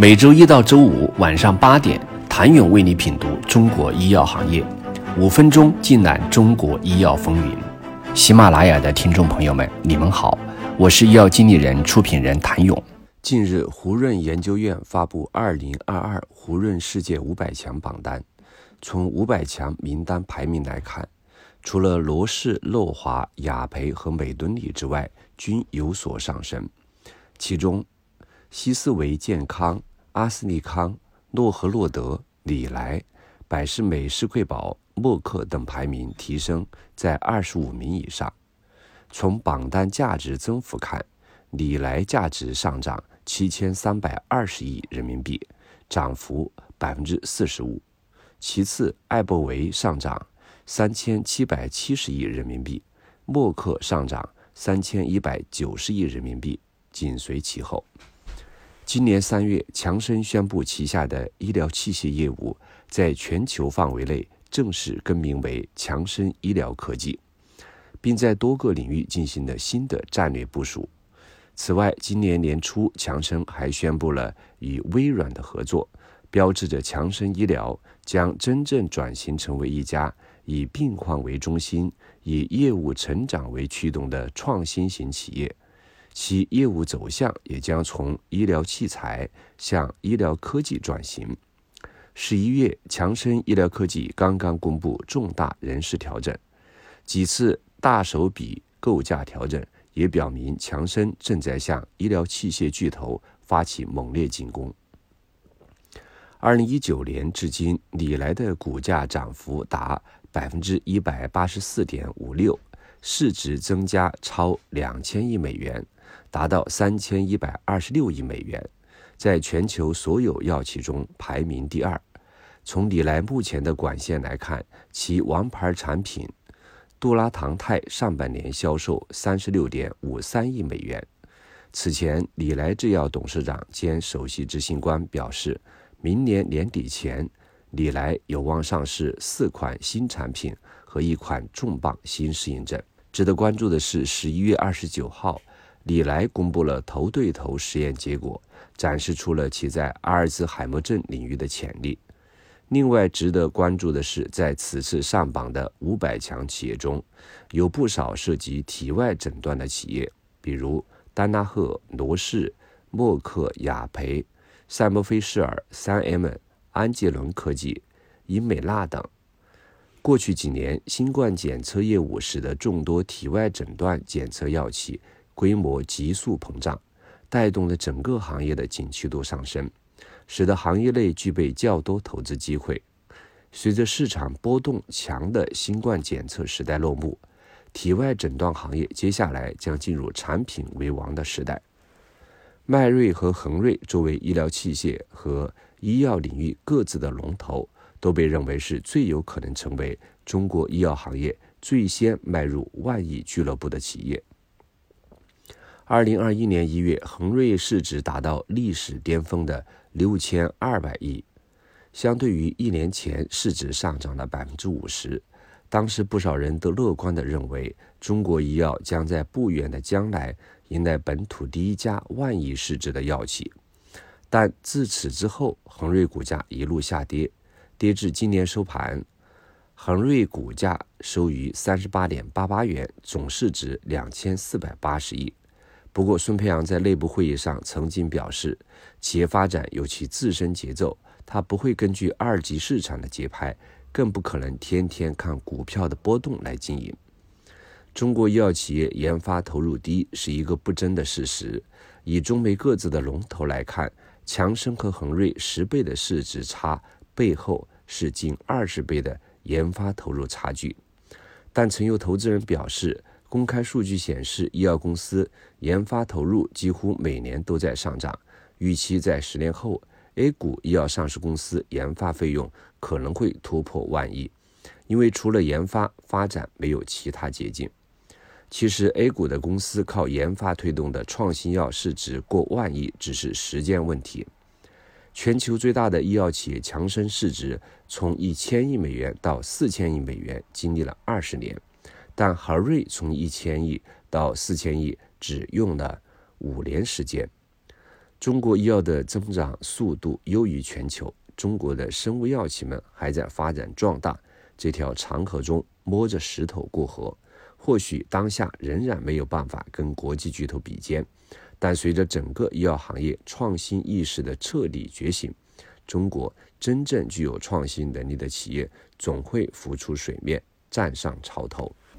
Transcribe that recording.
每周一到周五晚上八点，谭勇为你品读中国医药行业，五分钟尽览中国医药风云。喜马拉雅的听众朋友们，你们好，我是医药经理人、出品人谭勇。近日，胡润研究院发布二零二二胡润世界五百强榜单。从五百强名单排名来看，除了罗氏、诺华、雅培和美敦力之外，均有所上升。其中，西斯维健康、阿斯利康、诺和诺德、礼来、百世美世贵宝、默克等排名提升在二十五名以上。从榜单价值增幅看，礼来价值上涨七千三百二十亿人民币，涨幅百分之四十五。其次，艾伯维上涨三千七百七十亿人民币，默克上涨三千一百九十亿人民币，紧随其后。今年三月，强生宣布旗下的医疗器械业务在全球范围内正式更名为强生医疗科技，并在多个领域进行了新的战略部署。此外，今年年初，强生还宣布了与微软的合作。标志着强生医疗将真正转型成为一家以病患为中心、以业务成长为驱动的创新型企业，其业务走向也将从医疗器材向医疗科技转型。十一月，强生医疗科技刚刚公布重大人事调整，几次大手笔构架调整也表明强生正在向医疗器械巨头发起猛烈进攻。二零一九年至今，李来的股价涨幅达百分之一百八十四点五六，市值增加超两千亿美元，达到三千一百二十六亿美元，在全球所有药企中排名第二。从李来目前的管线来看，其王牌产品杜拉糖肽上半年销售三十六点五三亿美元。此前，李来制药董事长兼首席执行官表示。明年年底前，李来有望上市四款新产品和一款重磅新适应症。值得关注的是，十一月二十九号，李来公布了头对头实验结果，展示出了其在阿尔兹海默症领域的潜力。另外，值得关注的是，在此次上榜的五百强企业中，有不少涉及体外诊断的企业，比如丹纳赫、罗氏、默克、雅培。赛默菲士尔、三 M、安捷伦科技、英美纳等。过去几年，新冠检测业务使得众多体外诊断检测药企规模急速膨胀，带动了整个行业的景气度上升，使得行业内具备较多投资机会。随着市场波动强的新冠检测时代落幕，体外诊断行业接下来将进入产品为王的时代。迈瑞和恒瑞作为医疗器械和医药领域各自的龙头，都被认为是最有可能成为中国医药行业最先迈入万亿俱乐部的企业。二零二一年一月，恒瑞市值达到历史巅峰的六千二百亿，相对于一年前市值上涨了百分之五十。当时不少人都乐观地认为，中国医药将在不远的将来迎来本土第一家万亿市值的药企。但自此之后，恒瑞股价一路下跌，跌至今年收盘，恒瑞股价收于三十八点八八元，总市值两千四百八十亿。不过，孙培阳在内部会议上曾经表示，企业发展有其自身节奏，他不会根据二级市场的节拍。更不可能天天看股票的波动来经营。中国医药企业研发投入低是一个不争的事实。以中美各自的龙头来看，强生和恒瑞十倍的市值差背后是近二十倍的研发投入差距。但曾有投资人表示，公开数据显示，医药公司研发投入几乎每年都在上涨，预期在十年后。A 股医药上市公司研发费用可能会突破万亿，因为除了研发发展没有其他捷径。其实，A 股的公司靠研发推动的创新药市值过万亿只是时间问题。全球最大的医药企业强生市值从一千亿美元到四千亿美元经历了二十年，但恒瑞从一千亿到四千亿只用了五年时间。中国医药的增长速度优于全球，中国的生物药企们还在发展壮大。这条长河中摸着石头过河，或许当下仍然没有办法跟国际巨头比肩，但随着整个医药行业创新意识的彻底觉醒，中国真正具有创新能力的企业总会浮出水面，站上潮头。